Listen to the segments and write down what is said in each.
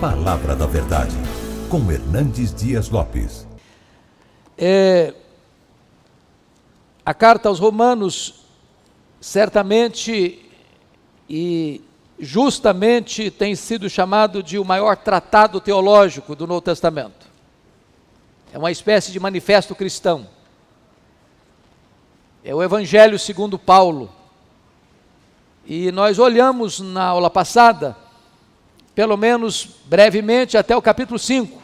Palavra da Verdade, com Hernandes Dias Lopes. É, a carta aos Romanos, certamente e justamente tem sido chamado de o maior tratado teológico do Novo Testamento. É uma espécie de manifesto cristão. É o Evangelho segundo Paulo. E nós olhamos na aula passada, pelo menos brevemente, até o capítulo 5,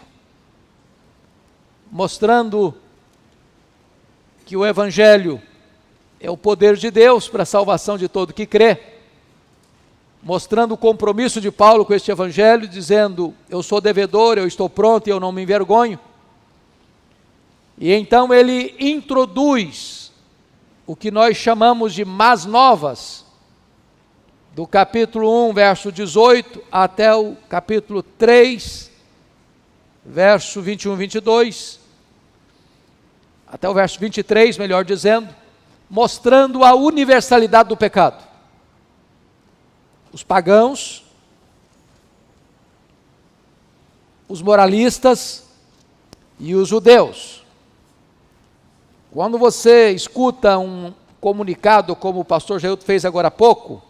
mostrando que o Evangelho é o poder de Deus para a salvação de todo que crê, mostrando o compromisso de Paulo com este Evangelho, dizendo: Eu sou devedor, eu estou pronto e eu não me envergonho. E então ele introduz o que nós chamamos de más novas, do capítulo 1, verso 18, até o capítulo 3, verso 21 e 22, até o verso 23, melhor dizendo, mostrando a universalidade do pecado. Os pagãos, os moralistas e os judeus quando você escuta um comunicado, como o pastor Jailton fez agora há pouco,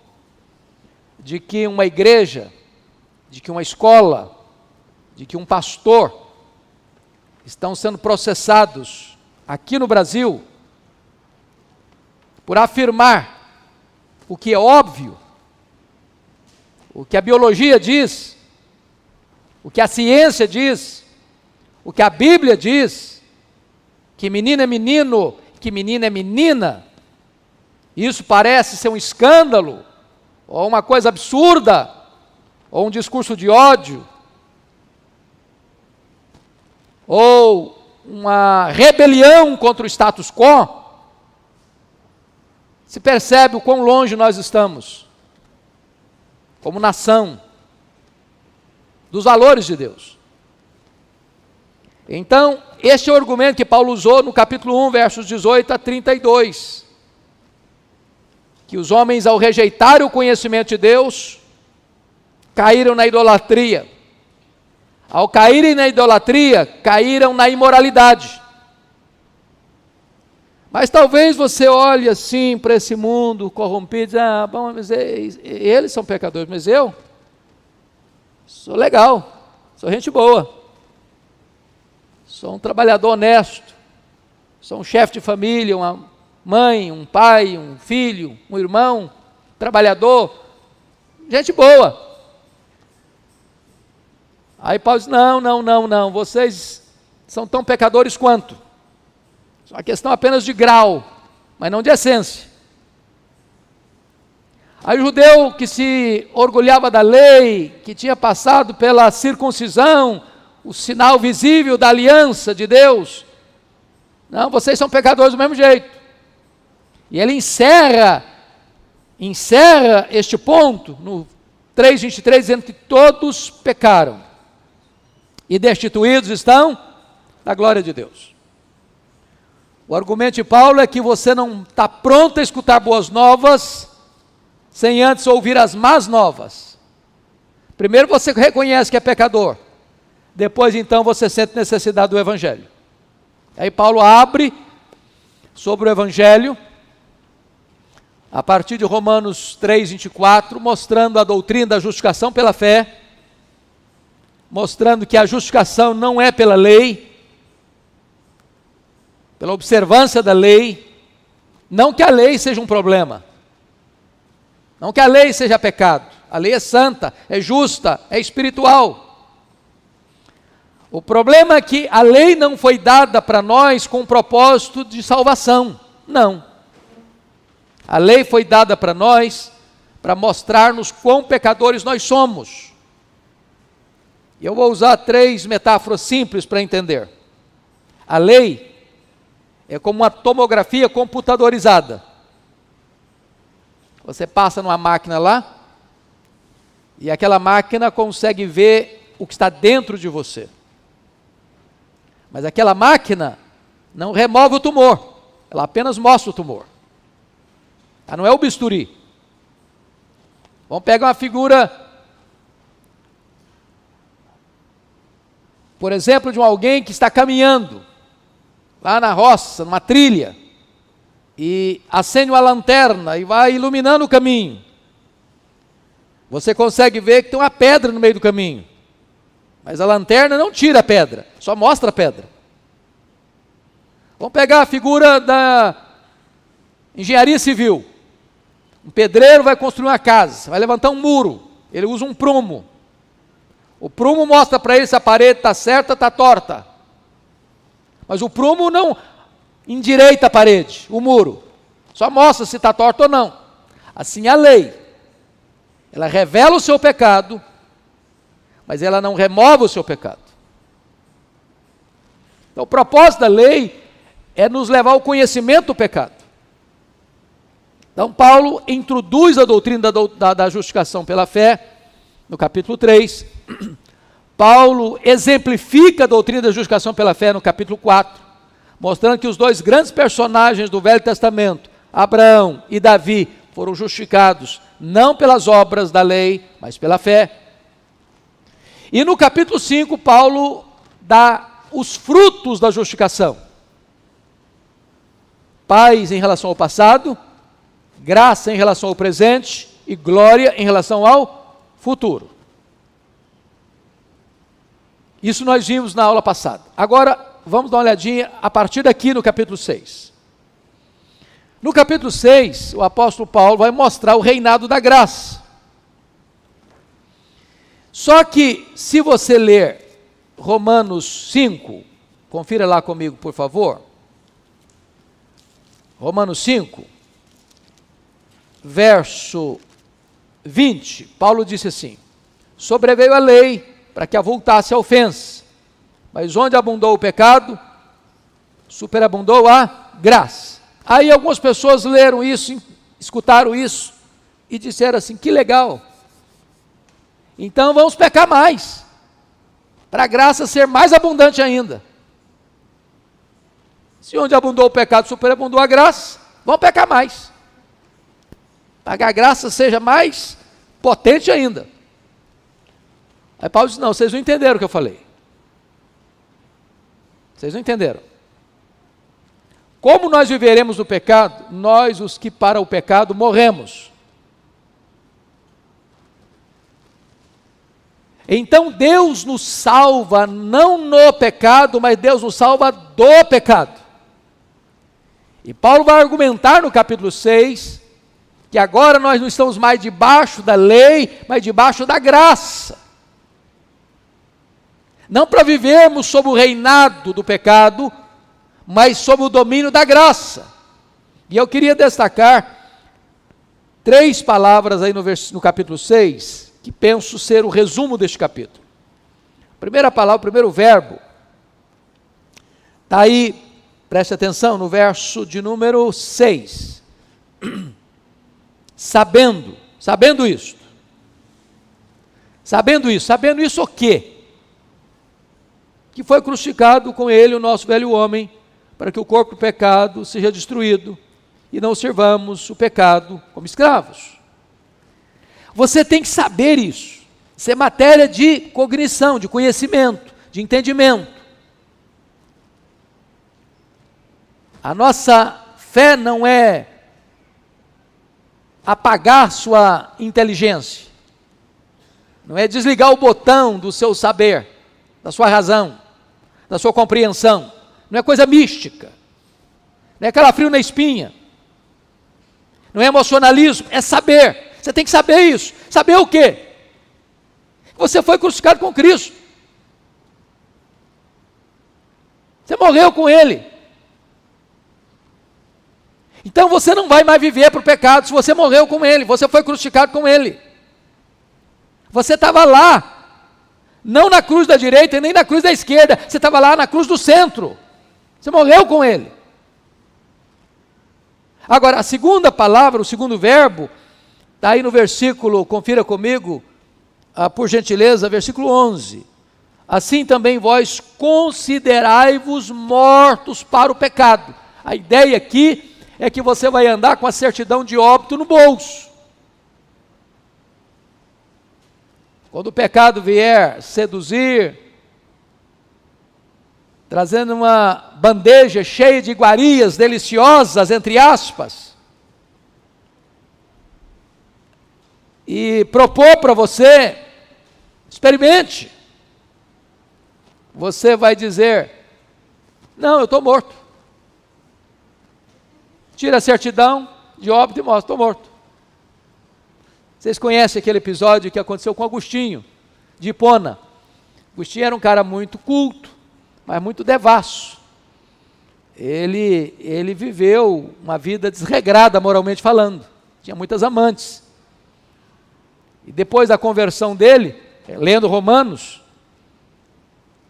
de que uma igreja, de que uma escola, de que um pastor estão sendo processados aqui no Brasil por afirmar o que é óbvio, o que a biologia diz, o que a ciência diz, o que a Bíblia diz, que menino é menino, que menina é menina. Isso parece ser um escândalo, ou uma coisa absurda, ou um discurso de ódio, ou uma rebelião contra o status quo. Se percebe o quão longe nós estamos, como nação, dos valores de Deus. Então, este é o argumento que Paulo usou no capítulo 1, versos 18 a 32. Que os homens, ao rejeitar o conhecimento de Deus, caíram na idolatria. Ao caírem na idolatria, caíram na imoralidade. Mas talvez você olhe assim para esse mundo corrompido diz, ah, bom, mas eles são pecadores, mas eu sou legal, sou gente boa sou um trabalhador honesto, sou um chefe de família, uma mãe, um pai, um filho, um irmão, trabalhador, gente boa. Aí Paulo diz: não, não, não, não, vocês são tão pecadores quanto. Só questão apenas de grau, mas não de essência. Aí o judeu que se orgulhava da lei, que tinha passado pela circuncisão, o sinal visível da aliança de Deus. Não, vocês são pecadores do mesmo jeito. E ele encerra, encerra este ponto no 3,23, dizendo que todos pecaram e destituídos estão da glória de Deus. O argumento de Paulo é que você não está pronto a escutar boas novas sem antes ouvir as más novas. Primeiro você reconhece que é pecador. Depois, então, você sente necessidade do Evangelho. Aí Paulo abre sobre o Evangelho, a partir de Romanos 3, 24, mostrando a doutrina da justificação pela fé, mostrando que a justificação não é pela lei, pela observância da lei, não que a lei seja um problema, não que a lei seja pecado, a lei é santa, é justa, é espiritual. O problema é que a lei não foi dada para nós com o propósito de salvação. Não. A lei foi dada para nós para mostrar-nos quão pecadores nós somos. E eu vou usar três metáforas simples para entender. A lei é como uma tomografia computadorizada. Você passa numa máquina lá e aquela máquina consegue ver o que está dentro de você. Mas aquela máquina não remove o tumor, ela apenas mostra o tumor. Ela não é o bisturi. Vamos pegar uma figura por exemplo, de um alguém que está caminhando lá na roça, numa trilha, e acende uma lanterna e vai iluminando o caminho. Você consegue ver que tem uma pedra no meio do caminho. Mas a lanterna não tira a pedra, só mostra a pedra. Vamos pegar a figura da engenharia civil. Um pedreiro vai construir uma casa, vai levantar um muro. Ele usa um prumo. O prumo mostra para ele se a parede está certa ou está torta. Mas o prumo não endireita a parede, o muro. Só mostra se está torta ou não. Assim a lei. Ela revela o seu pecado, mas ela não remove o seu pecado. Então, o propósito da lei é nos levar ao conhecimento do pecado. Então, Paulo introduz a doutrina da, da, da justificação pela fé, no capítulo 3. Paulo exemplifica a doutrina da justificação pela fé no capítulo 4, mostrando que os dois grandes personagens do Velho Testamento, Abraão e Davi, foram justificados não pelas obras da lei, mas pela fé. E no capítulo 5, Paulo dá os frutos da justificação: paz em relação ao passado, graça em relação ao presente e glória em relação ao futuro. Isso nós vimos na aula passada. Agora, vamos dar uma olhadinha a partir daqui no capítulo 6. No capítulo 6, o apóstolo Paulo vai mostrar o reinado da graça. Só que, se você ler Romanos 5, confira lá comigo, por favor. Romanos 5, verso 20, Paulo disse assim: Sobreveio a lei para que avultasse a ofensa. Mas onde abundou o pecado, superabundou a graça. Aí algumas pessoas leram isso, escutaram isso e disseram assim: que legal. Então vamos pecar mais, para a graça ser mais abundante ainda. Se onde abundou o pecado, superabundou a graça, vamos pecar mais. Para que a graça seja mais potente ainda. Aí Paulo disse: Não, vocês não entenderam o que eu falei. Vocês não entenderam. Como nós viveremos no pecado? Nós, os que para o pecado morremos. Então Deus nos salva não no pecado, mas Deus nos salva do pecado. E Paulo vai argumentar no capítulo 6 que agora nós não estamos mais debaixo da lei, mas debaixo da graça não para vivermos sob o reinado do pecado, mas sob o domínio da graça. E eu queria destacar três palavras aí no, vers no capítulo 6, que penso ser o resumo deste capítulo. Primeira palavra, primeiro verbo, está aí, preste atenção, no verso de número 6. sabendo, sabendo isso. Sabendo isso, sabendo isso o quê? que foi crucificado com ele o nosso velho homem, para que o corpo do pecado seja destruído e não servamos o pecado como escravos. Você tem que saber isso. Isso é matéria de cognição, de conhecimento, de entendimento. A nossa fé não é apagar sua inteligência, não é desligar o botão do seu saber, da sua razão da sua compreensão. Não é coisa mística. Não é calafrio na espinha. Não é emocionalismo, é saber. Você tem que saber isso. Saber o quê? Você foi crucificado com Cristo. Você morreu com Ele. Então você não vai mais viver para o pecado se você morreu com Ele, você foi crucificado com Ele. Você estava lá, não na cruz da direita nem na cruz da esquerda. Você estava lá na cruz do centro. Você morreu com ele. Agora, a segunda palavra, o segundo verbo, está aí no versículo, confira comigo, ah, por gentileza, versículo 11. Assim também vós considerai-vos mortos para o pecado. A ideia aqui é que você vai andar com a certidão de óbito no bolso. Quando o pecado vier seduzir, trazendo uma bandeja cheia de iguarias deliciosas, entre aspas, e propor para você, experimente. Você vai dizer: Não, eu estou morto. Tira a certidão de óbito e mostra: Estou morto. Vocês conhecem aquele episódio que aconteceu com Agostinho, de Hipona. Agostinho era um cara muito culto, mas muito devasso. Ele, ele viveu uma vida desregrada, moralmente falando. Tinha muitas amantes. E depois da conversão dele, lendo Romanos,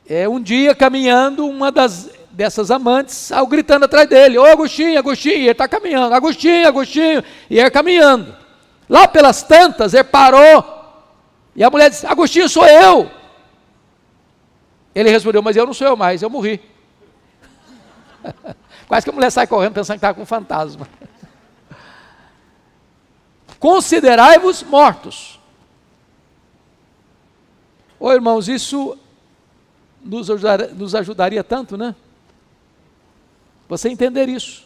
é, um dia caminhando, uma das, dessas amantes saiu gritando atrás dele: Ô Agostinho, Agostinho, e ele está caminhando, Agostinho, Agostinho, e ele caminhando. Lá pelas tantas, ele parou, e a mulher disse: Agostinho, sou eu. Ele respondeu: Mas eu não sou eu mais, eu morri. Quase que a mulher sai correndo pensando que estava com um fantasma. Considerai-vos mortos Ô irmãos, isso nos, ajudar, nos ajudaria tanto, né? Você entender isso.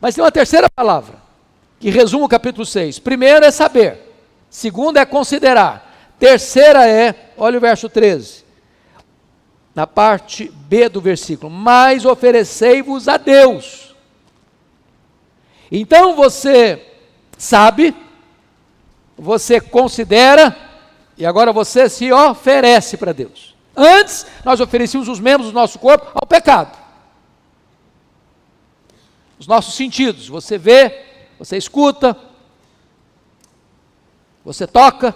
Mas tem uma terceira palavra, que resume o capítulo 6. Primeiro é saber, segundo é considerar, terceira é, olha o verso 13, na parte B do versículo: Mas oferecei-vos a Deus. Então você sabe, você considera, e agora você se oferece para Deus. Antes, nós oferecíamos os membros do nosso corpo ao pecado. Os nossos sentidos. Você vê, você escuta, você toca,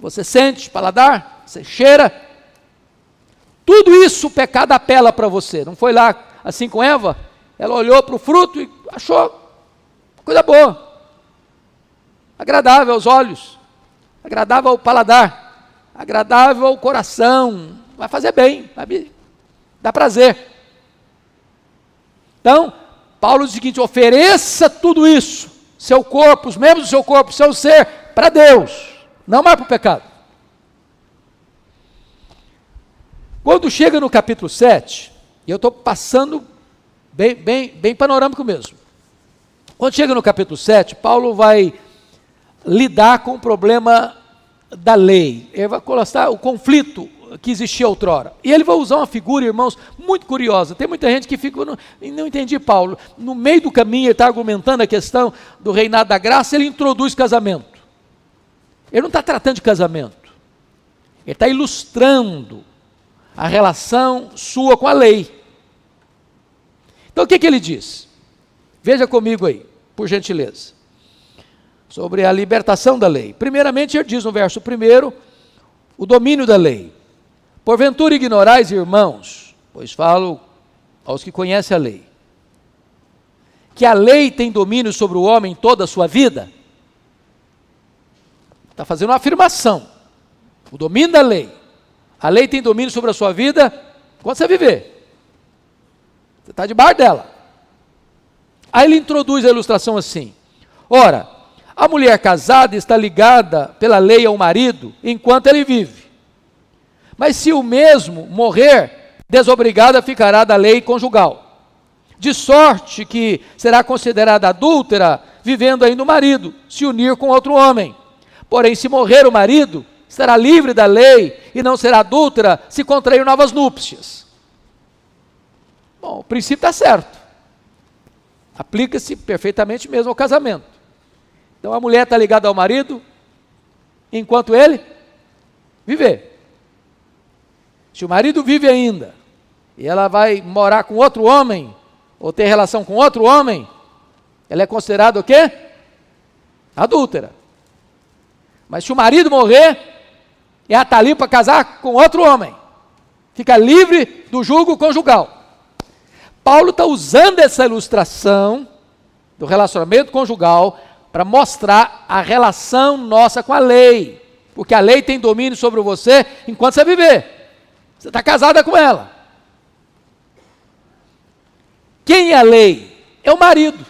você sente, paladar, você cheira. Tudo isso o pecado apela para você. Não foi lá assim com Eva? Ela olhou para o fruto e achou coisa boa, agradável aos olhos agradável ao paladar, agradável ao coração, vai fazer bem, vai dar prazer. Então, Paulo diz o seguinte: ofereça tudo isso, seu corpo, os membros do seu corpo, seu ser, para Deus, não mais para o pecado. Quando chega no capítulo 7, e eu estou passando bem, bem, bem panorâmico mesmo. Quando chega no capítulo 7, Paulo vai lidar com o problema da lei. Ele vai colocar o conflito que existia outrora. E ele vai usar uma figura, irmãos, muito curiosa. Tem muita gente que fica, não, não entendi, Paulo. No meio do caminho, ele está argumentando a questão do reinado da graça, ele introduz casamento. Ele não está tratando de casamento. Ele está ilustrando a relação sua com a lei. Então o que, que ele diz? Veja comigo aí, por gentileza sobre a libertação da lei. Primeiramente, ele diz no verso 1 o domínio da lei. Porventura ignorais, irmãos, pois falo aos que conhecem a lei, que a lei tem domínio sobre o homem toda a sua vida? Está fazendo uma afirmação. O domínio da lei. A lei tem domínio sobre a sua vida quando você viver. Você está debaixo dela. Aí ele introduz a ilustração assim: Ora, a mulher casada está ligada pela lei ao marido enquanto ele vive. Mas se o mesmo morrer, desobrigada ficará da lei conjugal. De sorte que será considerada adúltera, vivendo ainda o marido, se unir com outro homem. Porém, se morrer o marido, será livre da lei e não será adúltera se contrair novas núpcias. Bom, o princípio está certo. Aplica-se perfeitamente mesmo ao casamento. Então a mulher está ligada ao marido enquanto ele viver. Se o marido vive ainda e ela vai morar com outro homem ou ter relação com outro homem, ela é considerada o quê? Adúltera. Mas se o marido morrer, ela está ali para casar com outro homem. Fica livre do julgo conjugal. Paulo está usando essa ilustração do relacionamento conjugal para mostrar a relação nossa com a lei. Porque a lei tem domínio sobre você enquanto você viver. Você está casada com ela. Quem é a lei? É o marido.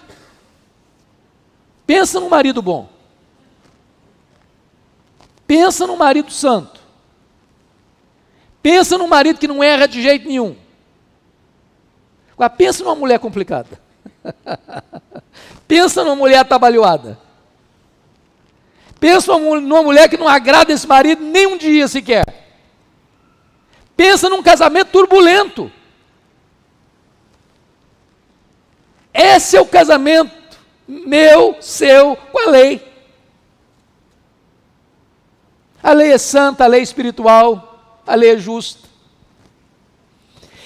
Pensa num marido bom. Pensa num marido santo. Pensa num marido que não erra de jeito nenhum. Agora, pensa numa mulher complicada. pensa numa mulher atabalhoada. Pensa numa mulher que não agrada esse marido nem um dia sequer. Pensa num casamento turbulento. Esse é o casamento meu, seu, com a lei. A lei é santa, a lei é espiritual, a lei é justa.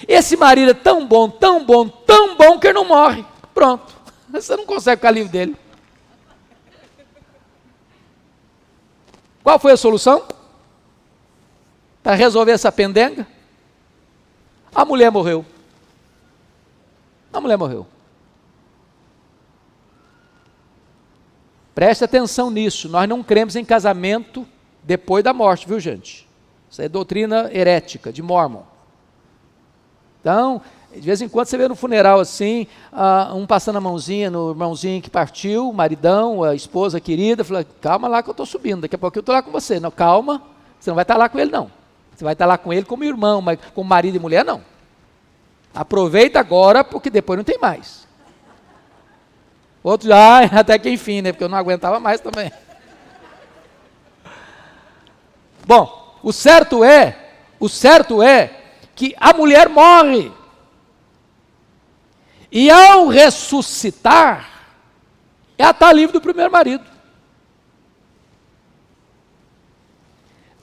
Esse marido é tão bom, tão bom, tão bom que ele não morre. Pronto. Você não consegue ficar livre dele. Qual foi a solução? Para resolver essa pendenga? A mulher morreu. A mulher morreu. Preste atenção nisso. Nós não cremos em casamento depois da morte, viu, gente? Isso é doutrina herética de Mormon. Então, de vez em quando você vê no funeral assim, uh, um passando a mãozinha no irmãozinho que partiu, o maridão, a esposa querida, fala, calma lá que eu estou subindo, daqui a pouco eu estou lá com você. Não, calma, você não vai estar lá com ele não. Você vai estar lá com ele como irmão, mas como marido e mulher não. Aproveita agora, porque depois não tem mais. Outros, ah, até que enfim, né? Porque eu não aguentava mais também. Bom, o certo é, o certo é que a mulher morre. E ao ressuscitar, ela está livre do primeiro marido.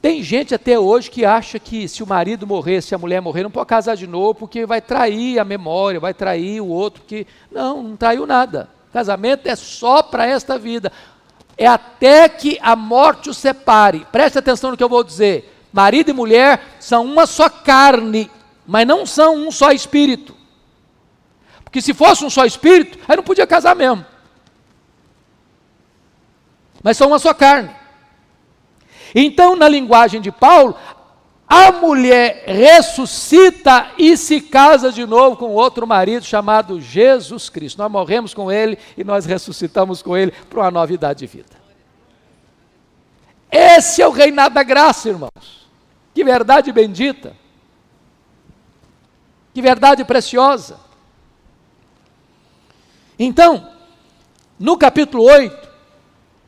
Tem gente até hoje que acha que se o marido morrer, se a mulher morrer, não pode casar de novo, porque vai trair a memória, vai trair o outro, que não, não traiu nada. Casamento é só para esta vida. É até que a morte o separe. Preste atenção no que eu vou dizer. Marido e mulher são uma só carne, mas não são um só espírito. Porque se fosse um só espírito, aí não podia casar mesmo. Mas são uma só carne. Então, na linguagem de Paulo, a mulher ressuscita e se casa de novo com outro marido chamado Jesus Cristo. Nós morremos com ele e nós ressuscitamos com ele para uma novidade de vida. Esse é o reinado da graça, irmãos. Que verdade bendita. Que verdade preciosa. Então, no capítulo 8,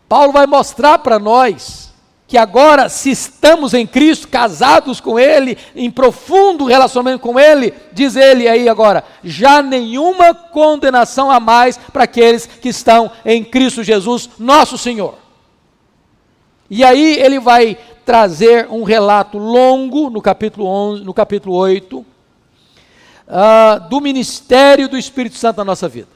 Paulo vai mostrar para nós que agora, se estamos em Cristo, casados com Ele, em profundo relacionamento com Ele, diz Ele aí agora, já nenhuma condenação a mais para aqueles que estão em Cristo Jesus, nosso Senhor. E aí ele vai trazer um relato longo no capítulo 11, no capítulo 8, uh, ah, do ministério do Espírito Santo na nossa vida.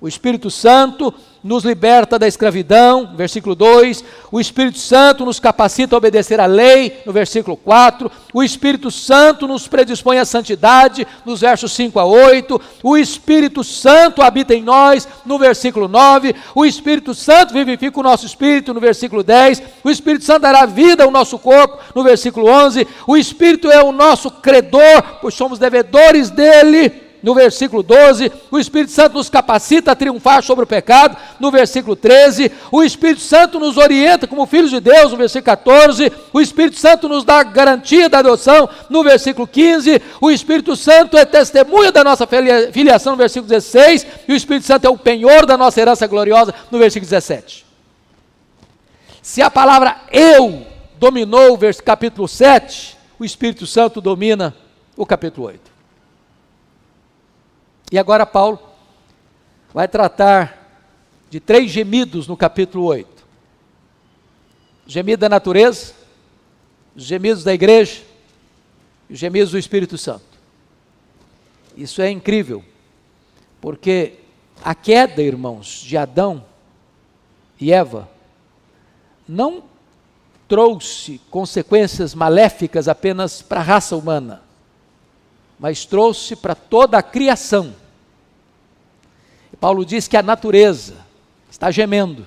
O Espírito Santo nos liberta da escravidão, versículo 2. O Espírito Santo nos capacita a obedecer à lei, no versículo 4. O Espírito Santo nos predispõe à santidade, nos versos 5 a 8. O Espírito Santo habita em nós, no versículo 9. O Espírito Santo vivifica o nosso espírito, no versículo 10. O Espírito Santo dará vida ao nosso corpo, no versículo 11. O Espírito é o nosso credor, pois somos devedores dele no versículo 12, o Espírito Santo nos capacita a triunfar sobre o pecado, no versículo 13, o Espírito Santo nos orienta como filhos de Deus, no versículo 14, o Espírito Santo nos dá garantia da adoção, no versículo 15, o Espírito Santo é testemunha da nossa filiação, no versículo 16, e o Espírito Santo é o penhor da nossa herança gloriosa, no versículo 17. Se a palavra eu dominou o capítulo 7, o Espírito Santo domina o capítulo 8. E agora Paulo vai tratar de três gemidos no capítulo 8. O gemido da natureza, os gemidos da igreja e os gemidos do Espírito Santo. Isso é incrível, porque a queda, irmãos, de Adão e Eva não trouxe consequências maléficas apenas para a raça humana mas trouxe para toda a criação. E Paulo diz que a natureza está gemendo,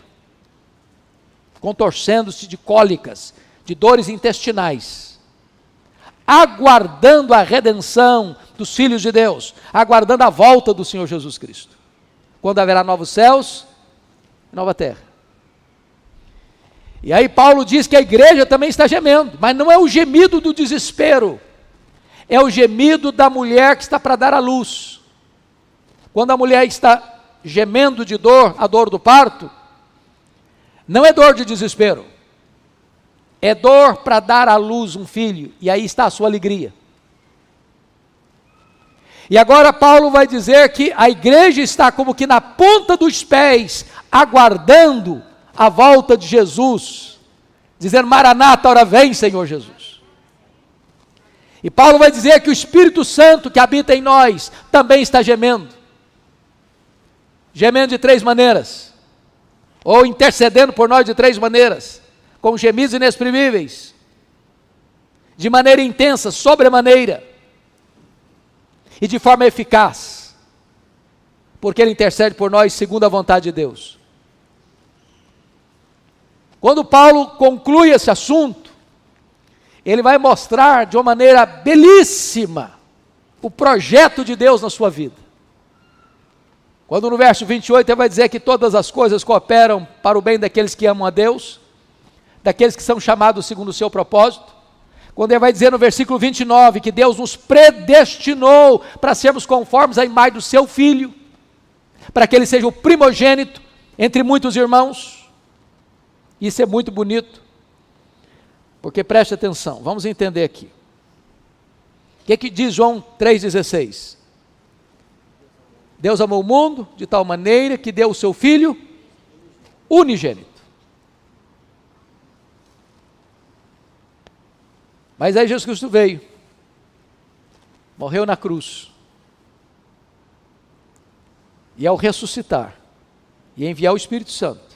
contorcendo-se de cólicas, de dores intestinais, aguardando a redenção dos filhos de Deus, aguardando a volta do Senhor Jesus Cristo. Quando haverá novos céus e nova terra. E aí Paulo diz que a igreja também está gemendo, mas não é o gemido do desespero, é o gemido da mulher que está para dar à luz. Quando a mulher está gemendo de dor, a dor do parto, não é dor de desespero, é dor para dar à luz um filho, e aí está a sua alegria. E agora Paulo vai dizer que a igreja está como que na ponta dos pés, aguardando a volta de Jesus, dizendo: Maranata, hora vem, Senhor Jesus. E Paulo vai dizer que o Espírito Santo que habita em nós também está gemendo. Gemendo de três maneiras, ou intercedendo por nós de três maneiras, com gemidos inexprimíveis, de maneira intensa, sobremaneira, e de forma eficaz, porque Ele intercede por nós segundo a vontade de Deus. Quando Paulo conclui esse assunto, ele vai mostrar de uma maneira belíssima o projeto de Deus na sua vida. Quando no verso 28 ele vai dizer que todas as coisas cooperam para o bem daqueles que amam a Deus, daqueles que são chamados segundo o seu propósito. Quando ele vai dizer no versículo 29 que Deus nos predestinou para sermos conformes à imagem do seu filho, para que ele seja o primogênito entre muitos irmãos. Isso é muito bonito, porque preste atenção, vamos entender aqui. O que, que diz João 3,16? Deus amou o mundo de tal maneira que deu o seu Filho unigênito. Mas aí Jesus Cristo veio, morreu na cruz, e ao ressuscitar, e enviar o Espírito Santo,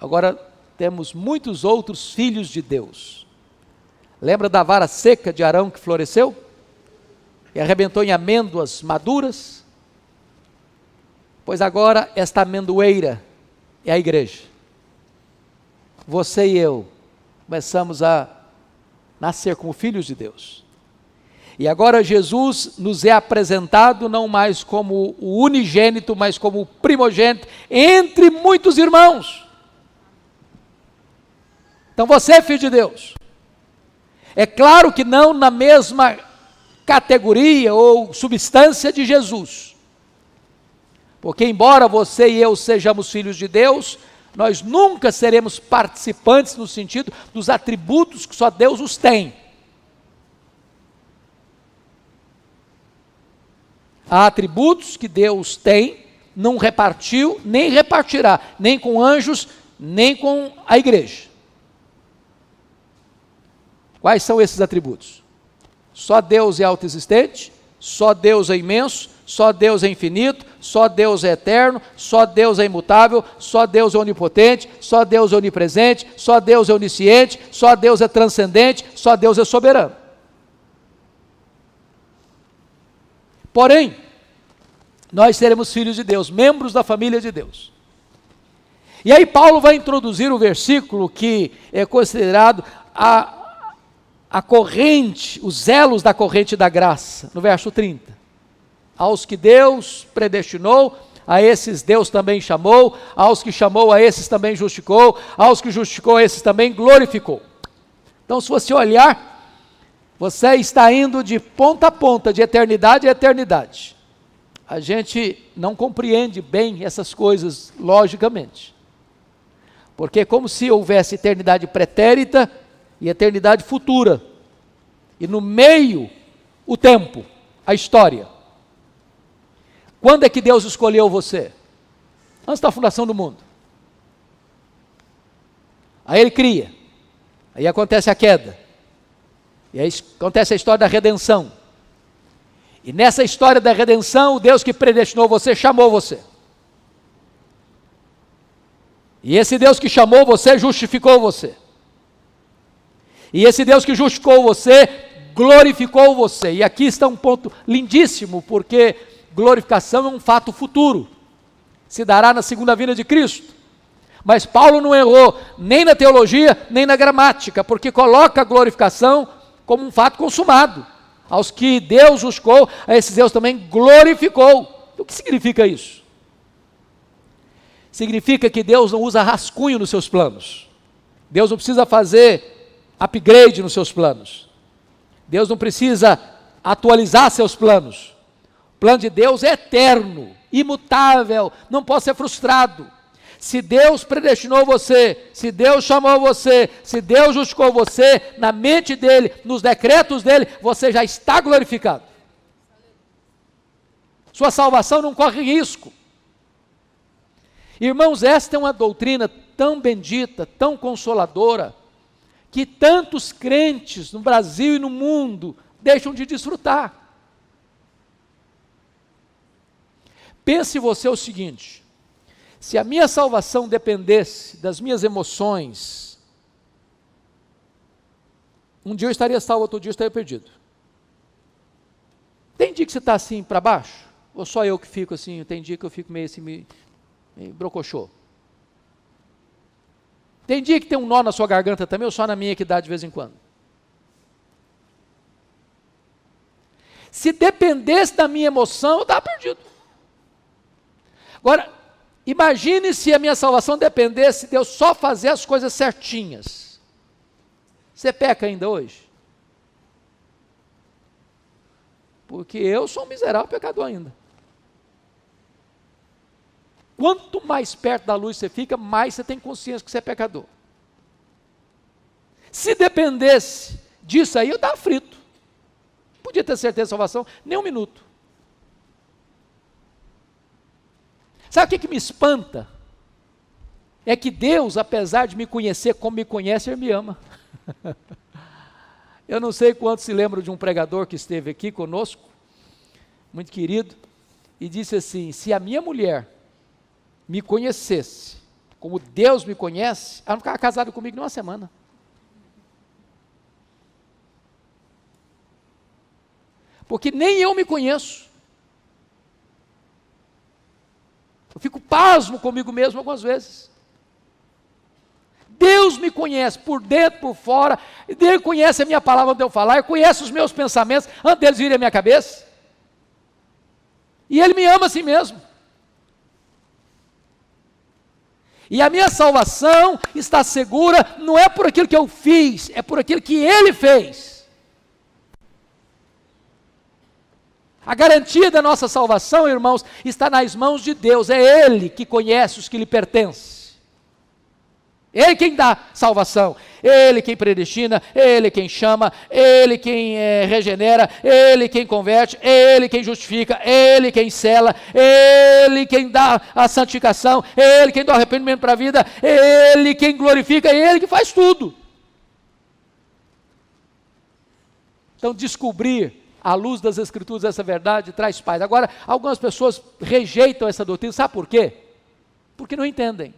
agora temos muitos outros filhos de Deus. Lembra da vara seca de Arão que floresceu? E arrebentou em amêndoas maduras? Pois agora esta amendoeira é a igreja. Você e eu começamos a nascer como filhos de Deus. E agora Jesus nos é apresentado não mais como o unigênito, mas como o primogênito entre muitos irmãos. Então você é filho de Deus. É claro que não na mesma categoria ou substância de Jesus. Porque, embora você e eu sejamos filhos de Deus, nós nunca seremos participantes no sentido dos atributos que só Deus os tem. Há atributos que Deus tem, não repartiu, nem repartirá, nem com anjos, nem com a igreja. Quais são esses atributos? Só Deus é autoexistente, só Deus é imenso, só Deus é infinito, só Deus é eterno, só Deus é imutável, só Deus é onipotente, só Deus é onipresente, só Deus é onisciente, só Deus é transcendente, só Deus é soberano. Porém, nós seremos filhos de Deus, membros da família de Deus. E aí Paulo vai introduzir o versículo que é considerado a a corrente, os elos da corrente da graça, no verso 30. Aos que Deus predestinou, a esses Deus também chamou, aos que chamou, a esses também justificou, aos que justificou, a esses também glorificou. Então, se você olhar, você está indo de ponta a ponta, de eternidade a eternidade. A gente não compreende bem essas coisas logicamente. Porque é como se houvesse eternidade pretérita e eternidade futura. E no meio, o tempo, a história. Quando é que Deus escolheu você? Antes da fundação do mundo. Aí ele cria. Aí acontece a queda. E aí acontece a história da redenção. E nessa história da redenção, o Deus que predestinou você chamou você. E esse Deus que chamou você justificou você. E esse Deus que justificou você, glorificou você. E aqui está um ponto lindíssimo, porque glorificação é um fato futuro. Se dará na segunda vinda de Cristo. Mas Paulo não errou nem na teologia, nem na gramática, porque coloca a glorificação como um fato consumado. Aos que Deus justificou, a esses Deus também glorificou. O que significa isso? Significa que Deus não usa rascunho nos seus planos. Deus não precisa fazer upgrade nos seus planos. Deus não precisa atualizar seus planos. O plano de Deus é eterno, imutável, não pode ser frustrado. Se Deus predestinou você, se Deus chamou você, se Deus justificou você, na mente dele, nos decretos dele, você já está glorificado. Sua salvação não corre risco. Irmãos, esta é uma doutrina tão bendita, tão consoladora, que tantos crentes no Brasil e no mundo deixam de desfrutar. Pense você o seguinte: se a minha salvação dependesse das minhas emoções, um dia eu estaria salvo, outro dia eu estaria perdido. Tem dia que você está assim para baixo? Ou só eu que fico assim? Tem dia que eu fico meio assim, meio, meio. Tem dia que tem um nó na sua garganta também, ou só na minha que dá de vez em quando? Se dependesse da minha emoção, eu estava perdido. Agora, imagine se a minha salvação dependesse de eu só fazer as coisas certinhas. Você peca ainda hoje? Porque eu sou um miserável pecador ainda. Quanto mais perto da luz você fica, mais você tem consciência que você é pecador. Se dependesse disso aí, eu estava frito. Podia ter certeza de salvação, nem um minuto. Sabe o que, que me espanta? É que Deus, apesar de me conhecer como me conhece, Ele me ama. eu não sei quantos se lembram de um pregador que esteve aqui conosco, muito querido, e disse assim: se a minha mulher me conhecesse, como Deus me conhece, ela não ficava casada comigo numa semana. Porque nem eu me conheço. Eu fico pasmo comigo mesmo algumas vezes. Deus me conhece por dentro, por fora, Ele conhece a minha palavra antes de eu falar, Ele conhece os meus pensamentos antes deles virem à minha cabeça. E Ele me ama assim mesmo. E a minha salvação está segura, não é por aquilo que eu fiz, é por aquilo que Ele fez. A garantia da nossa salvação, irmãos, está nas mãos de Deus, é Ele que conhece os que lhe pertencem. Ele quem dá salvação, Ele quem predestina, Ele quem chama, Ele quem é, regenera, Ele quem converte, Ele quem justifica, Ele quem cela, Ele quem dá a santificação, Ele quem dá o arrependimento para a vida, Ele quem glorifica, Ele que faz tudo. Então, descobrir à luz das Escrituras essa verdade traz paz. Agora, algumas pessoas rejeitam essa doutrina, sabe por quê? Porque não entendem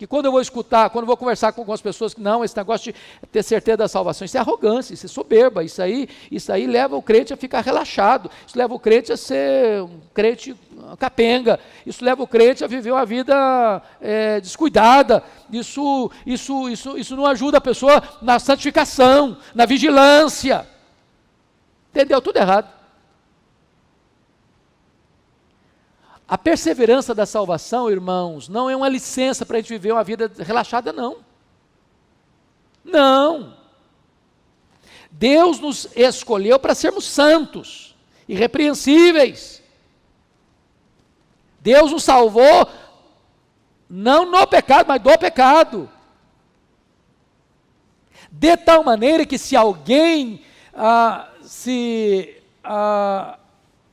que quando eu vou escutar, quando eu vou conversar com algumas pessoas não, esse negócio de ter certeza da salvação, isso é arrogância, isso é soberba, isso aí, isso aí leva o crente a ficar relaxado, isso leva o crente a ser um crente capenga, isso leva o crente a viver uma vida é, descuidada, isso, isso, isso, isso não ajuda a pessoa na santificação, na vigilância. Entendeu? Tudo errado. A perseverança da salvação, irmãos, não é uma licença para a gente viver uma vida relaxada, não. Não. Deus nos escolheu para sermos santos, irrepreensíveis. Deus nos salvou, não no pecado, mas do pecado. De tal maneira que se alguém ah, se ah,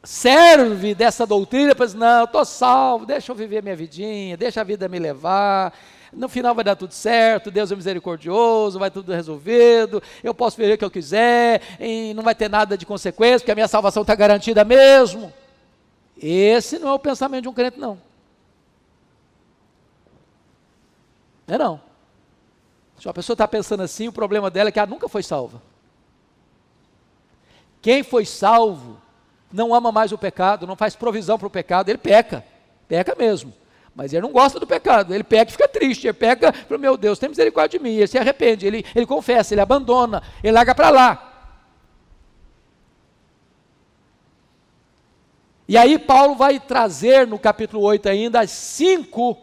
serve dessa doutrina para dizer, não, estou salvo, deixa eu viver minha vidinha, deixa a vida me levar, no final vai dar tudo certo, Deus é misericordioso, vai tudo resolvido, eu posso viver o que eu quiser, e não vai ter nada de consequência, porque a minha salvação está garantida mesmo. Esse não é o pensamento de um crente, não. Não é não. Se uma pessoa está pensando assim, o problema dela é que ela nunca foi salva. Quem foi salvo não ama mais o pecado, não faz provisão para o pecado, ele peca, peca mesmo. Mas ele não gosta do pecado, ele peca e fica triste, ele peca, meu Deus, tem misericórdia de mim, ele se arrepende, ele, ele confessa, ele abandona, ele larga para lá. E aí Paulo vai trazer no capítulo 8 ainda as cinco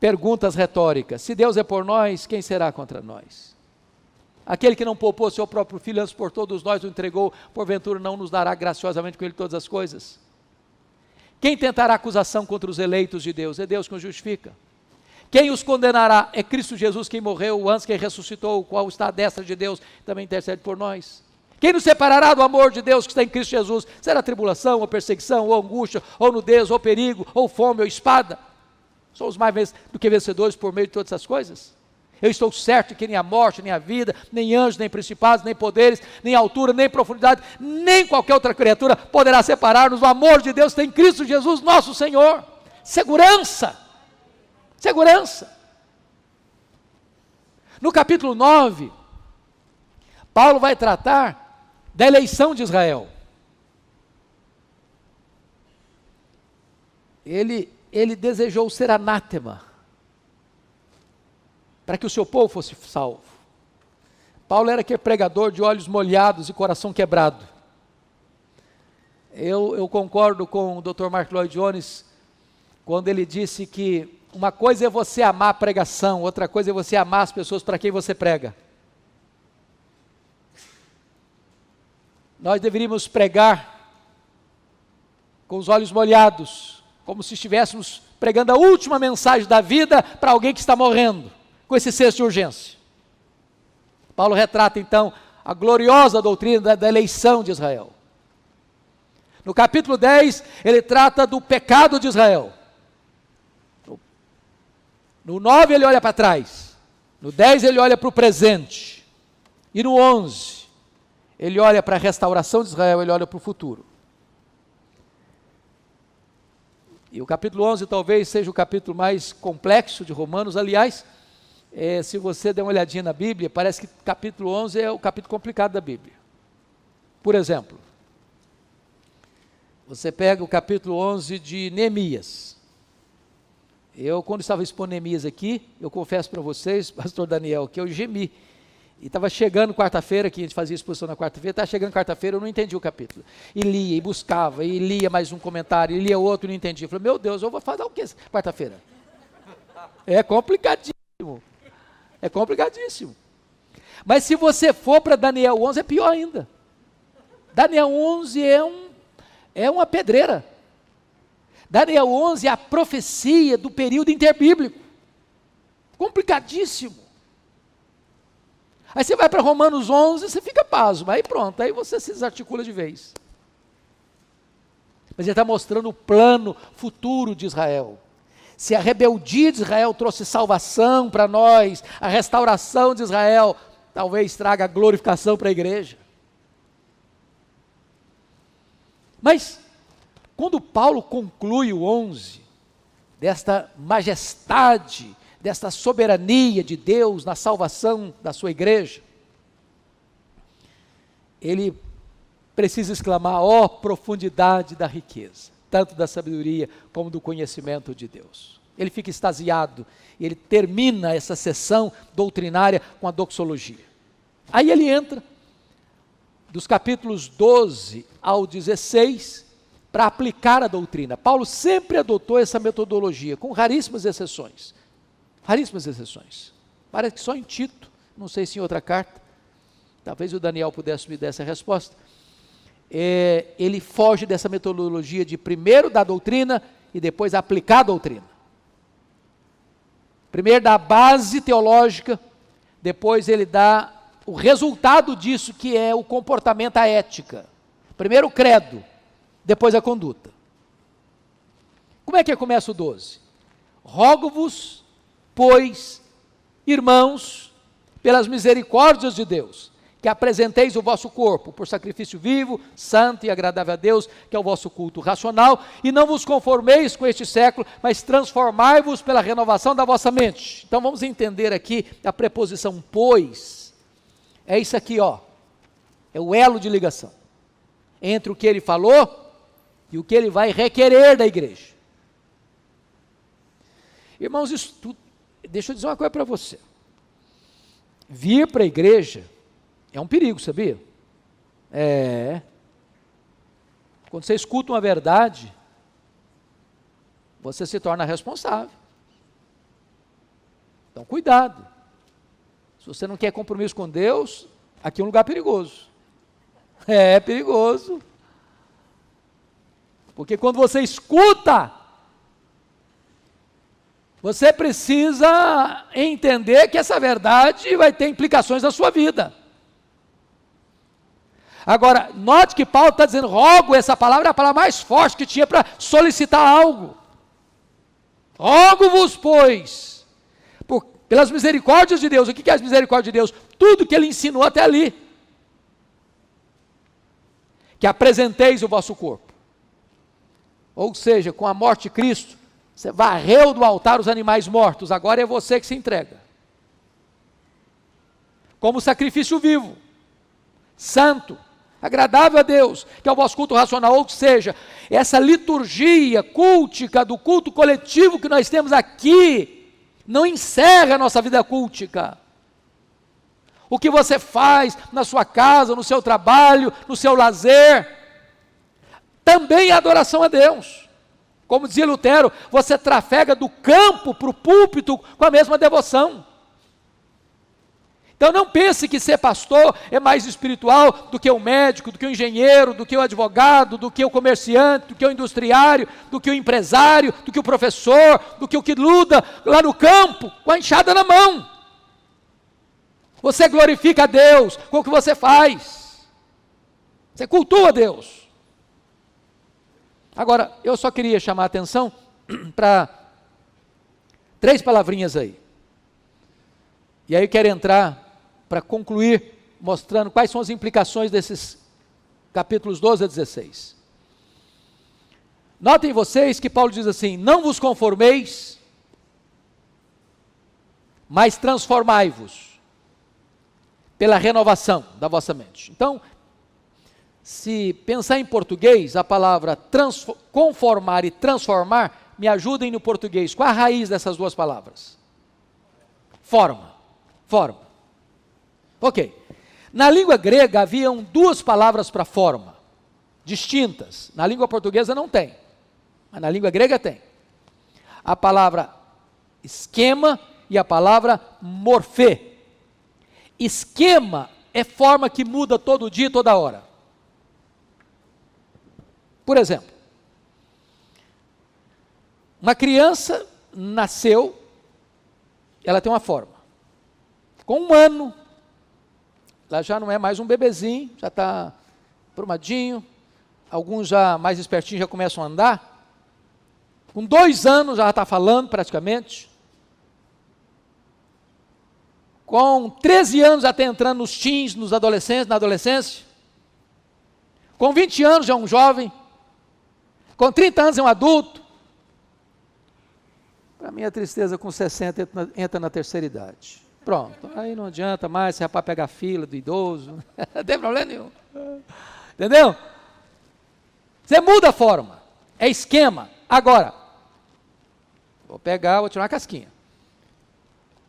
perguntas retóricas. Se Deus é por nós, quem será contra nós? Aquele que não poupou seu próprio filho, antes por todos nós o entregou, porventura não nos dará graciosamente com ele todas as coisas? Quem tentará acusação contra os eleitos de Deus? É Deus que os justifica. Quem os condenará? É Cristo Jesus, quem morreu antes, quem ressuscitou, o qual está à destra de Deus, também intercede por nós. Quem nos separará do amor de Deus que está em Cristo Jesus? Será tribulação, ou perseguição, ou angústia, ou nudez, ou perigo, ou fome, ou espada? Somos mais do que vencedores por meio de todas essas coisas? Eu estou certo que nem a morte, nem a vida, nem anjos, nem principados, nem poderes, nem altura, nem profundidade, nem qualquer outra criatura poderá separar-nos do amor de Deus tem em Cristo Jesus, nosso Senhor. Segurança. Segurança. No capítulo 9, Paulo vai tratar da eleição de Israel. Ele, ele desejou ser anátema para que o seu povo fosse salvo. Paulo era aquele pregador de olhos molhados e coração quebrado. Eu, eu concordo com o Dr. Mark Lloyd Jones quando ele disse que uma coisa é você amar a pregação, outra coisa é você amar as pessoas para quem você prega. Nós deveríamos pregar com os olhos molhados, como se estivéssemos pregando a última mensagem da vida para alguém que está morrendo, com esse senso de urgência. Paulo retrata então a gloriosa doutrina da, da eleição de Israel. No capítulo 10, ele trata do pecado de Israel. No, no 9, ele olha para trás. No 10, ele olha para o presente. E no 11, ele olha para a restauração de Israel, ele olha para o futuro. E o capítulo 11 talvez seja o capítulo mais complexo de Romanos. Aliás, é, se você der uma olhadinha na Bíblia, parece que capítulo 11 é o capítulo complicado da Bíblia. Por exemplo, você pega o capítulo 11 de Neemias. Eu, quando estava expondo Neemias aqui, eu confesso para vocês, pastor Daniel, que eu gemi e estava chegando quarta-feira, que a gente fazia exposição na quarta-feira, estava chegando quarta-feira, eu não entendi o capítulo. E lia, e buscava, e lia mais um comentário, e lia outro, não entendi. Eu falei, meu Deus, eu vou fazer o que quarta-feira? É complicadíssimo. É complicadíssimo. Mas se você for para Daniel 11, é pior ainda. Daniel 11 é, um, é uma pedreira. Daniel 11 é a profecia do período interbíblico. Complicadíssimo. Aí você vai para Romanos 11, você fica pasmo, aí pronto, aí você se desarticula de vez. Mas ele está mostrando o plano futuro de Israel. Se a rebeldia de Israel trouxe salvação para nós, a restauração de Israel talvez traga glorificação para a igreja. Mas, quando Paulo conclui o 11, desta majestade desta soberania de Deus na salvação da sua igreja, ele precisa exclamar: ó oh, profundidade da riqueza, tanto da sabedoria como do conhecimento de Deus. Ele fica extasiado e ele termina essa sessão doutrinária com a doxologia. Aí ele entra dos capítulos 12 ao 16 para aplicar a doutrina. Paulo sempre adotou essa metodologia, com raríssimas exceções. Raríssimas exceções. Parece que só em Tito, não sei se em outra carta, talvez o Daniel pudesse me dar essa resposta. É, ele foge dessa metodologia de primeiro dar doutrina e depois aplicar a doutrina. Primeiro dá a base teológica, depois ele dá o resultado disso, que é o comportamento, a ética. Primeiro o credo, depois a conduta. Como é que começa o 12? Rogo-vos Pois, irmãos, pelas misericórdias de Deus, que apresenteis o vosso corpo por sacrifício vivo, santo e agradável a Deus, que é o vosso culto racional, e não vos conformeis com este século, mas transformai-vos pela renovação da vossa mente. Então vamos entender aqui a preposição pois. É isso aqui, ó. É o elo de ligação entre o que ele falou e o que ele vai requerer da igreja. Irmãos, isso tudo deixa eu dizer uma coisa para você. Vir para a igreja é um perigo, sabia? É. Quando você escuta uma verdade, você se torna responsável. Então, cuidado. Se você não quer compromisso com Deus, aqui é um lugar perigoso. É perigoso. Porque quando você escuta, você precisa entender que essa verdade vai ter implicações na sua vida. Agora, note que Paulo está dizendo, rogo, essa palavra é a palavra mais forte que tinha para solicitar algo. Rogo-vos, pois, por, pelas misericórdias de Deus. O que é as misericórdias de Deus? Tudo que ele ensinou até ali. Que apresenteis o vosso corpo. Ou seja, com a morte de Cristo, você varreu do altar os animais mortos, agora é você que se entrega. Como sacrifício vivo, santo, agradável a Deus, que é o vosso culto racional, ou seja, essa liturgia cultica do culto coletivo que nós temos aqui, não encerra a nossa vida cultica. O que você faz na sua casa, no seu trabalho, no seu lazer, também é adoração a Deus. Como dizia Lutero, você trafega do campo para o púlpito com a mesma devoção. Então não pense que ser pastor é mais espiritual do que o médico, do que o engenheiro, do que o advogado, do que o comerciante, do que o industriário, do que o empresário, do que o professor, do que o que luta lá no campo com a enxada na mão. Você glorifica a Deus com o que você faz. Você cultua Deus. Agora, eu só queria chamar a atenção para três palavrinhas aí. E aí eu quero entrar para concluir mostrando quais são as implicações desses capítulos 12 a 16. Notem vocês que Paulo diz assim: Não vos conformeis, mas transformai-vos pela renovação da vossa mente. Então, se pensar em português, a palavra conformar e transformar me ajudem no português. Qual a raiz dessas duas palavras? Forma. Forma. Ok. Na língua grega haviam duas palavras para forma, distintas. Na língua portuguesa não tem, mas na língua grega tem. A palavra esquema e a palavra morfê. Esquema é forma que muda todo dia, toda hora. Por exemplo, uma criança nasceu, ela tem uma forma. Com um ano, ela já não é mais um bebezinho, já está prumadinho. Alguns já mais espertinhos já começam a andar. Com dois anos já está falando praticamente. Com 13 anos já está entrando nos teens, nos adolescentes, na adolescência. Com 20 anos já é um jovem. Com 30 anos é um adulto. Para mim a tristeza com 60 entra na terceira idade. Pronto, aí não adianta mais, é para pegar fila do idoso, não tem problema nenhum. Entendeu? Você muda a forma, é esquema. Agora, vou pegar, vou tirar uma casquinha.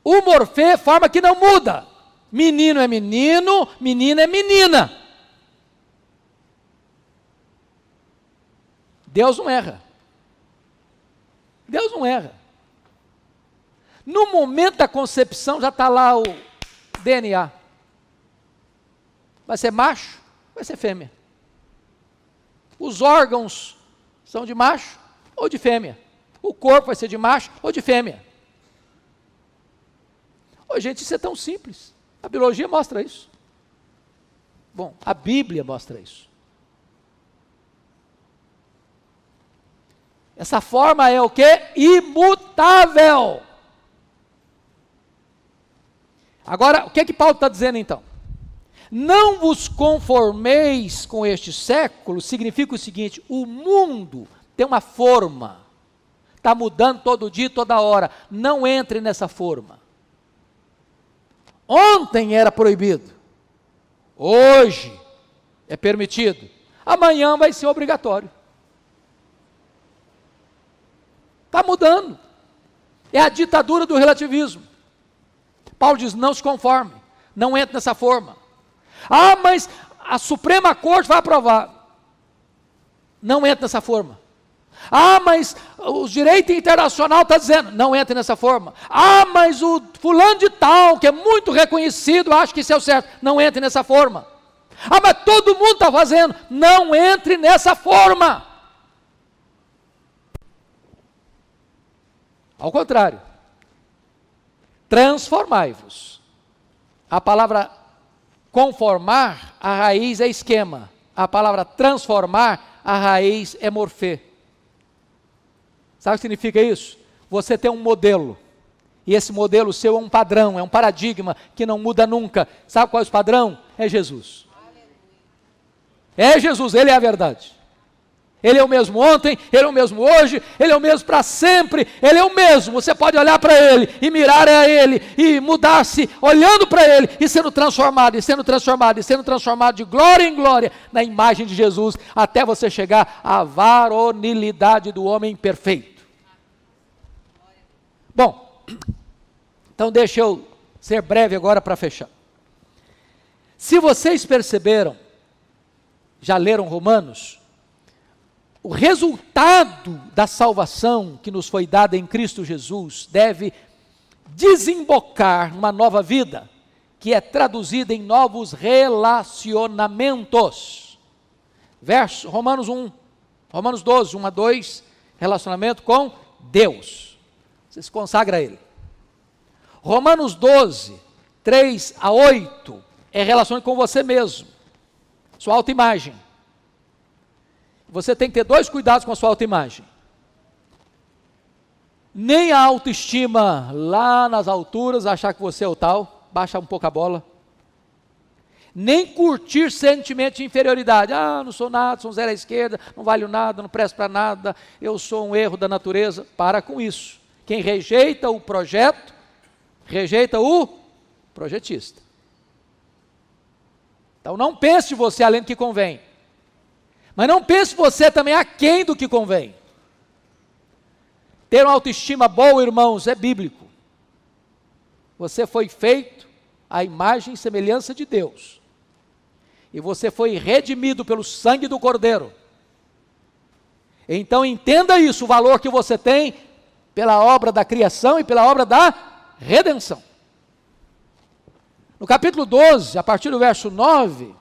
O morfê é forma que não muda. Menino é menino, menina é menina. Deus não erra. Deus não erra. No momento da concepção já está lá o DNA. Vai ser macho, vai ser fêmea. Os órgãos são de macho ou de fêmea. O corpo vai ser de macho ou de fêmea. Ô, gente, isso é tão simples. A biologia mostra isso. Bom, a Bíblia mostra isso. Essa forma é o que? Imutável. Agora, o que é que Paulo está dizendo então? Não vos conformeis com este século, significa o seguinte: o mundo tem uma forma, está mudando todo dia, toda hora. Não entre nessa forma. Ontem era proibido, hoje é permitido, amanhã vai ser obrigatório. Está mudando. É a ditadura do relativismo. Paulo diz: não se conforme, não entre nessa forma. Ah, mas a Suprema Corte vai aprovar. Não entre nessa forma. Ah, mas o direito internacional está dizendo, não entre nessa forma. Ah, mas o fulano de tal, que é muito reconhecido, acha que isso é o certo. Não entre nessa forma. Ah, mas todo mundo está fazendo. Não entre nessa forma. Ao contrário, transformai-vos. A palavra conformar, a raiz é esquema. A palavra transformar, a raiz é morfê. Sabe o que significa isso? Você tem um modelo. E esse modelo seu é um padrão, é um paradigma que não muda nunca. Sabe qual é o padrão? É Jesus. É Jesus, Ele é a verdade. Ele é o mesmo ontem, Ele é o mesmo hoje, Ele é o mesmo para sempre, Ele é o mesmo. Você pode olhar para Ele e mirar a Ele e mudar-se olhando para Ele e sendo transformado, e sendo transformado, e sendo transformado de glória em glória na imagem de Jesus, até você chegar à varonilidade do homem perfeito. Bom, então deixa eu ser breve agora para fechar. Se vocês perceberam, já leram Romanos? O resultado da salvação que nos foi dada em Cristo Jesus deve desembocar numa nova vida, que é traduzida em novos relacionamentos. Verso Romanos 1, Romanos 12, 1 a 2, relacionamento com Deus. Você se consagra a Ele. Romanos 12, 3 a 8, é relacionamento com você mesmo, sua autoimagem. Você tem que ter dois cuidados com a sua autoimagem. Nem a autoestima lá nas alturas, achar que você é o tal, baixa um pouco a bola. Nem curtir sentimento de inferioridade. Ah, não sou nada, sou um zero à esquerda, não valho nada, não presto para nada, eu sou um erro da natureza. Para com isso. Quem rejeita o projeto, rejeita o projetista. Então não pense você além do que convém. Mas não pense você também aquém do que convém. Ter uma autoestima boa, irmãos, é bíblico. Você foi feito à imagem e semelhança de Deus. E você foi redimido pelo sangue do Cordeiro. Então entenda isso, o valor que você tem pela obra da criação e pela obra da redenção. No capítulo 12, a partir do verso 9,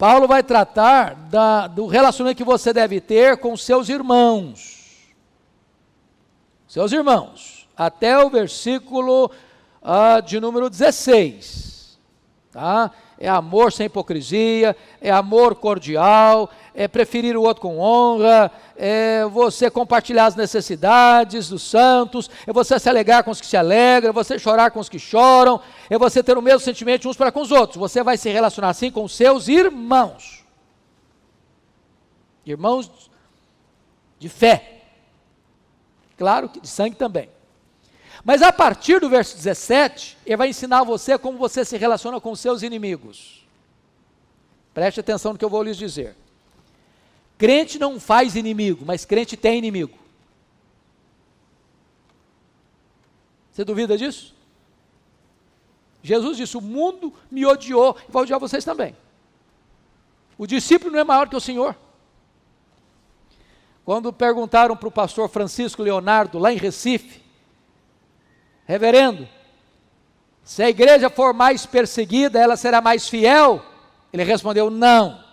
Paulo vai tratar da, do relacionamento que você deve ter com seus irmãos. Seus irmãos. Até o versículo uh, de número 16. Tá? É amor sem hipocrisia, é amor cordial, é preferir o outro com honra, é você compartilhar as necessidades dos santos, é você se alegrar com os que se alegram, é você chorar com os que choram, é você ter o mesmo sentimento uns para com os outros. Você vai se relacionar assim com seus irmãos. Irmãos de fé. Claro que de sangue também. Mas a partir do verso 17, ele vai ensinar você como você se relaciona com seus inimigos. Preste atenção no que eu vou lhes dizer. Crente não faz inimigo, mas crente tem inimigo. Você duvida disso? Jesus disse: O mundo me odiou e vai odiar vocês também. O discípulo não é maior que o Senhor. Quando perguntaram para o pastor Francisco Leonardo, lá em Recife, reverendo, se a igreja for mais perseguida, ela será mais fiel? Ele respondeu: Não.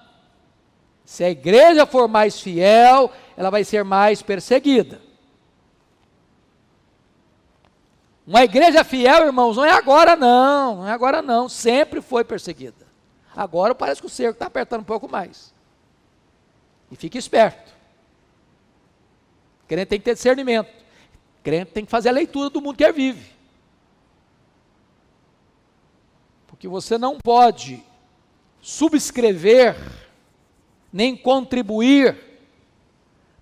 Se a igreja for mais fiel, ela vai ser mais perseguida. Uma igreja fiel, irmãos, não é agora não, não é agora não, sempre foi perseguida. Agora parece que o cerco está apertando um pouco mais. E fique esperto. Crente tem que ter discernimento. Crente tem que fazer a leitura do mundo que vive. Porque você não pode subscrever nem contribuir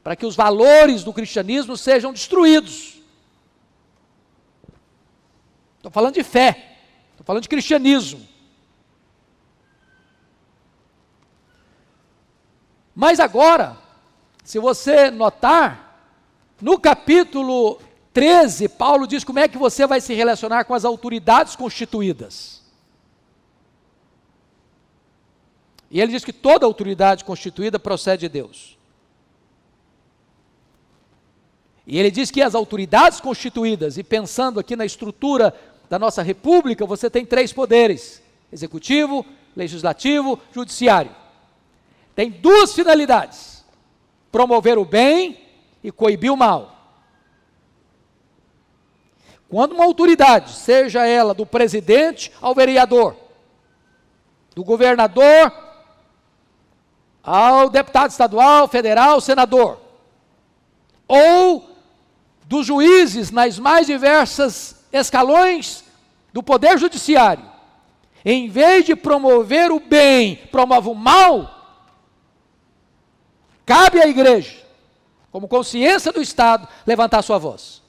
para que os valores do cristianismo sejam destruídos. Estou falando de fé, estou falando de cristianismo. Mas agora, se você notar, no capítulo 13, Paulo diz como é que você vai se relacionar com as autoridades constituídas. E ele diz que toda autoridade constituída procede de Deus. E ele diz que as autoridades constituídas, e pensando aqui na estrutura da nossa república, você tem três poderes: executivo, legislativo, judiciário. Tem duas finalidades: promover o bem e coibir o mal. Quando uma autoridade, seja ela do presidente ao vereador, do governador ao deputado estadual, federal, senador, ou dos juízes nas mais diversas escalões do poder judiciário, em vez de promover o bem, promove o mal, cabe à igreja, como consciência do Estado, levantar sua voz.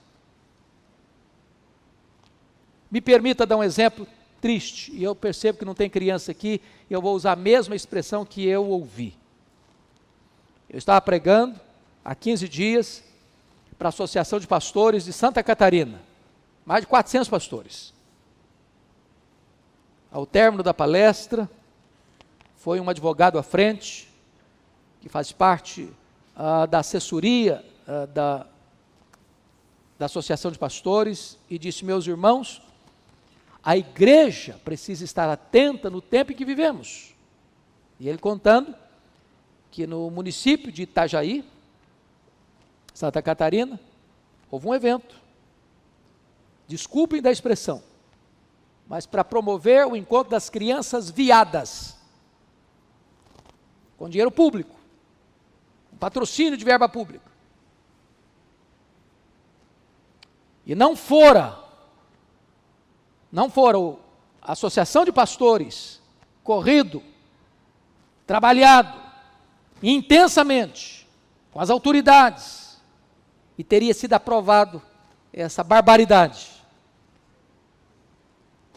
Me permita dar um exemplo triste, e eu percebo que não tem criança aqui, e eu vou usar a mesma expressão que eu ouvi. Eu estava pregando há 15 dias para a Associação de Pastores de Santa Catarina, mais de 400 pastores. Ao término da palestra, foi um advogado à frente, que faz parte uh, da assessoria uh, da, da Associação de Pastores, e disse: Meus irmãos, a igreja precisa estar atenta no tempo em que vivemos. E ele contando que no município de Itajaí, Santa Catarina, houve um evento. Desculpem da expressão, mas para promover o encontro das crianças viadas, com dinheiro público, patrocínio de verba pública. E não fora não foram a associação de pastores corrido, trabalhado intensamente com as autoridades e teria sido aprovado essa barbaridade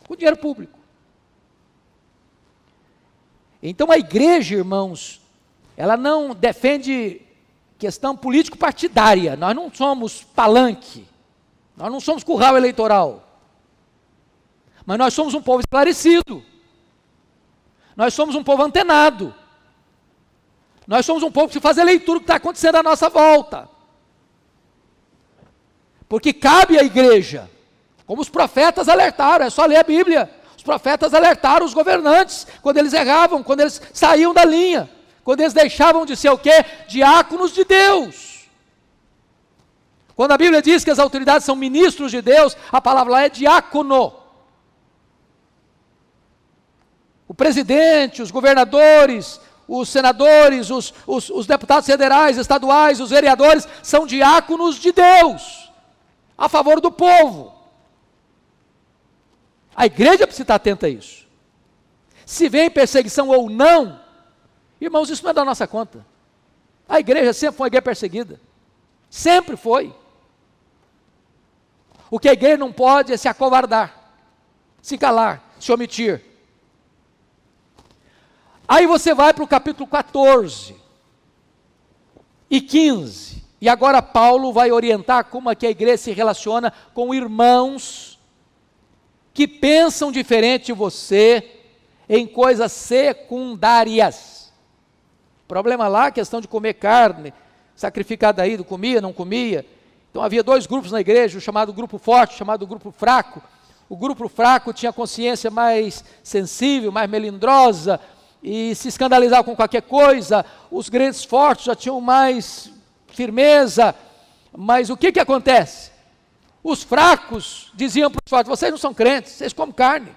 com dinheiro público. Então a igreja, irmãos, ela não defende questão político-partidária. Nós não somos palanque. Nós não somos curral eleitoral. Mas nós somos um povo esclarecido. Nós somos um povo antenado. Nós somos um povo que faz a leitura do que está acontecendo à nossa volta. Porque cabe à igreja, como os profetas alertaram, é só ler a Bíblia. Os profetas alertaram os governantes quando eles erravam, quando eles saíam da linha, quando eles deixavam de ser o quê? Diáconos de Deus. Quando a Bíblia diz que as autoridades são ministros de Deus, a palavra lá é diácono. o presidente, os governadores, os senadores, os, os, os, deputados federais, estaduais, os vereadores, são diáconos de Deus, a favor do povo. A igreja precisa estar atenta a isso. Se vem perseguição ou não, irmãos, isso não é da nossa conta. A igreja sempre foi uma igreja perseguida. Sempre foi. O que a igreja não pode é se acovardar, se calar, se omitir. Aí você vai para o capítulo 14 e 15. E agora Paulo vai orientar como é que a igreja se relaciona com irmãos que pensam diferente de você em coisas secundárias. Problema lá, questão de comer carne, sacrificada aí, comia, não comia. Então havia dois grupos na igreja, o chamado grupo forte, o chamado grupo fraco. O grupo fraco tinha consciência mais sensível, mais melindrosa, e se escandalizar com qualquer coisa, os grandes fortes já tinham mais firmeza, mas o que, que acontece? Os fracos diziam para os fortes: vocês não são crentes, vocês comem carne.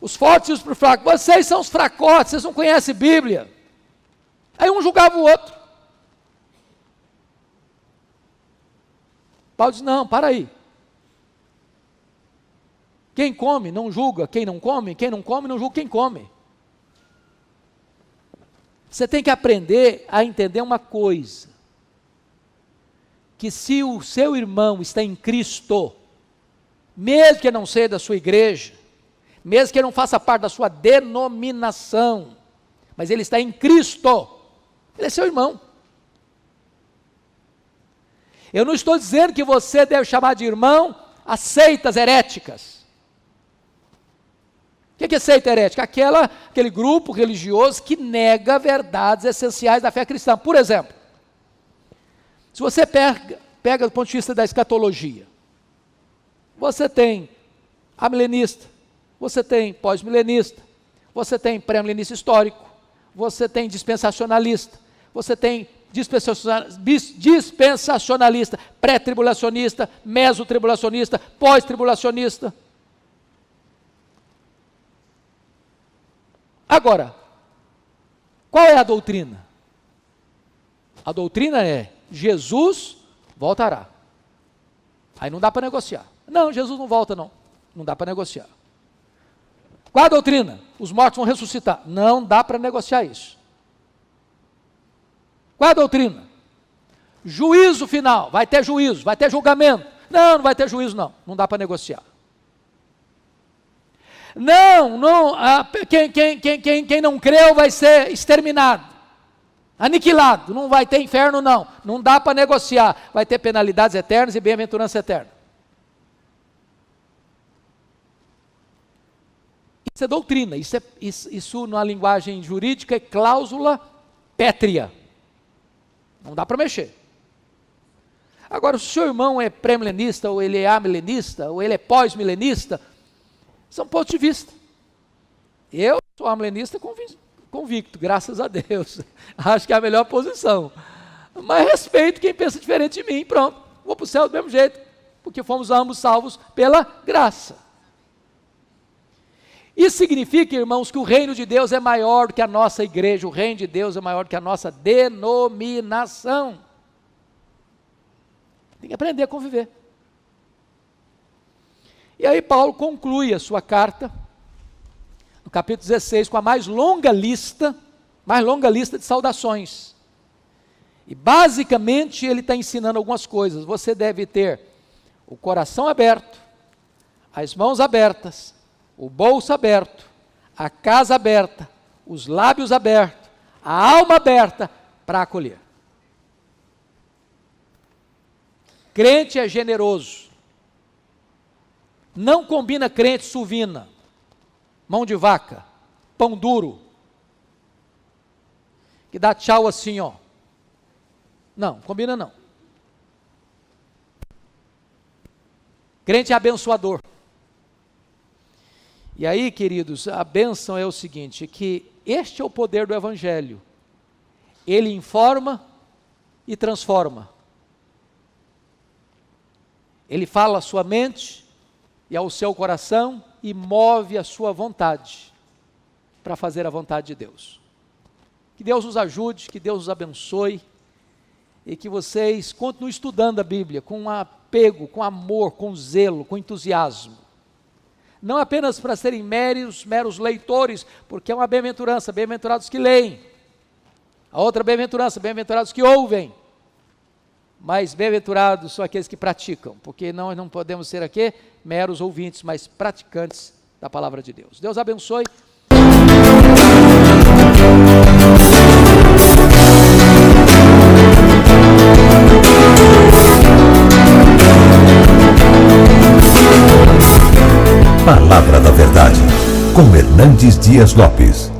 Os fortes e os fracos, vocês são os fracotes, vocês não conhecem Bíblia. Aí um julgava o outro. Paulo diz: não, para aí. Quem come não julga quem não come, quem não come não julga quem come. Você tem que aprender a entender uma coisa: que se o seu irmão está em Cristo, mesmo que não seja da sua igreja, mesmo que não faça parte da sua denominação, mas ele está em Cristo, ele é seu irmão. Eu não estou dizendo que você deve chamar de irmão as seitas heréticas. O que é seita herética? Aquela, aquele grupo religioso que nega verdades essenciais da fé cristã. Por exemplo, Se você pega, pega do ponto de vista da escatologia, você tem a milenista, você tem pós-milenista, você tem pré-milenista histórico, você tem dispensacionalista, você tem dispensacionalista, pré-tribulacionista, mesotribulacionista, pós-tribulacionista. Agora, qual é a doutrina? A doutrina é: Jesus voltará. Aí não dá para negociar. Não, Jesus não volta, não. Não dá para negociar. Qual a doutrina? Os mortos vão ressuscitar. Não dá para negociar isso. Qual a doutrina? Juízo final. Vai ter juízo, vai ter julgamento. Não, não vai ter juízo, não. Não dá para negociar. Não, não, quem, quem, quem, quem, quem não creu vai ser exterminado, aniquilado, não vai ter inferno, não. Não dá para negociar. Vai ter penalidades eternas e bem-aventurança eterna. Isso é doutrina, isso, é, isso, isso na linguagem jurídica é cláusula pétrea. Não dá para mexer. Agora, se o seu irmão é pré-milenista, ou ele é amilenista, ou ele é pós-milenista, são pontos de vista. Eu sou amilenista convicto, graças a Deus. Acho que é a melhor posição. Mas respeito quem pensa diferente de mim, pronto. Vou para o céu do mesmo jeito, porque fomos ambos salvos pela graça. Isso significa, irmãos, que o reino de Deus é maior do que a nossa igreja, o reino de Deus é maior do que a nossa denominação. Tem que aprender a conviver. E aí Paulo conclui a sua carta, no capítulo 16, com a mais longa lista, mais longa lista de saudações. E basicamente ele está ensinando algumas coisas. Você deve ter o coração aberto, as mãos abertas, o bolso aberto, a casa aberta, os lábios abertos, a alma aberta para acolher. Crente é generoso. Não combina crente suvina, mão de vaca, pão duro, que dá tchau assim, ó. Não, combina não. Crente é abençoador. E aí, queridos, a bênção é o seguinte: que este é o poder do Evangelho. Ele informa e transforma. Ele fala a sua mente, e ao seu coração e move a sua vontade para fazer a vontade de Deus. Que Deus nos ajude, que Deus nos abençoe e que vocês continuem estudando a Bíblia com apego, com amor, com zelo, com entusiasmo. Não apenas para serem meros, meros leitores, porque é uma bem-aventurança, bem-aventurados que leem. A outra bem-aventurança, bem-aventurados que ouvem. Mas bem-aventurados são aqueles que praticam, porque nós não podemos ser aqui meros ouvintes, mas praticantes da palavra de Deus. Deus abençoe. Palavra da Verdade, com Hernandes Dias Lopes.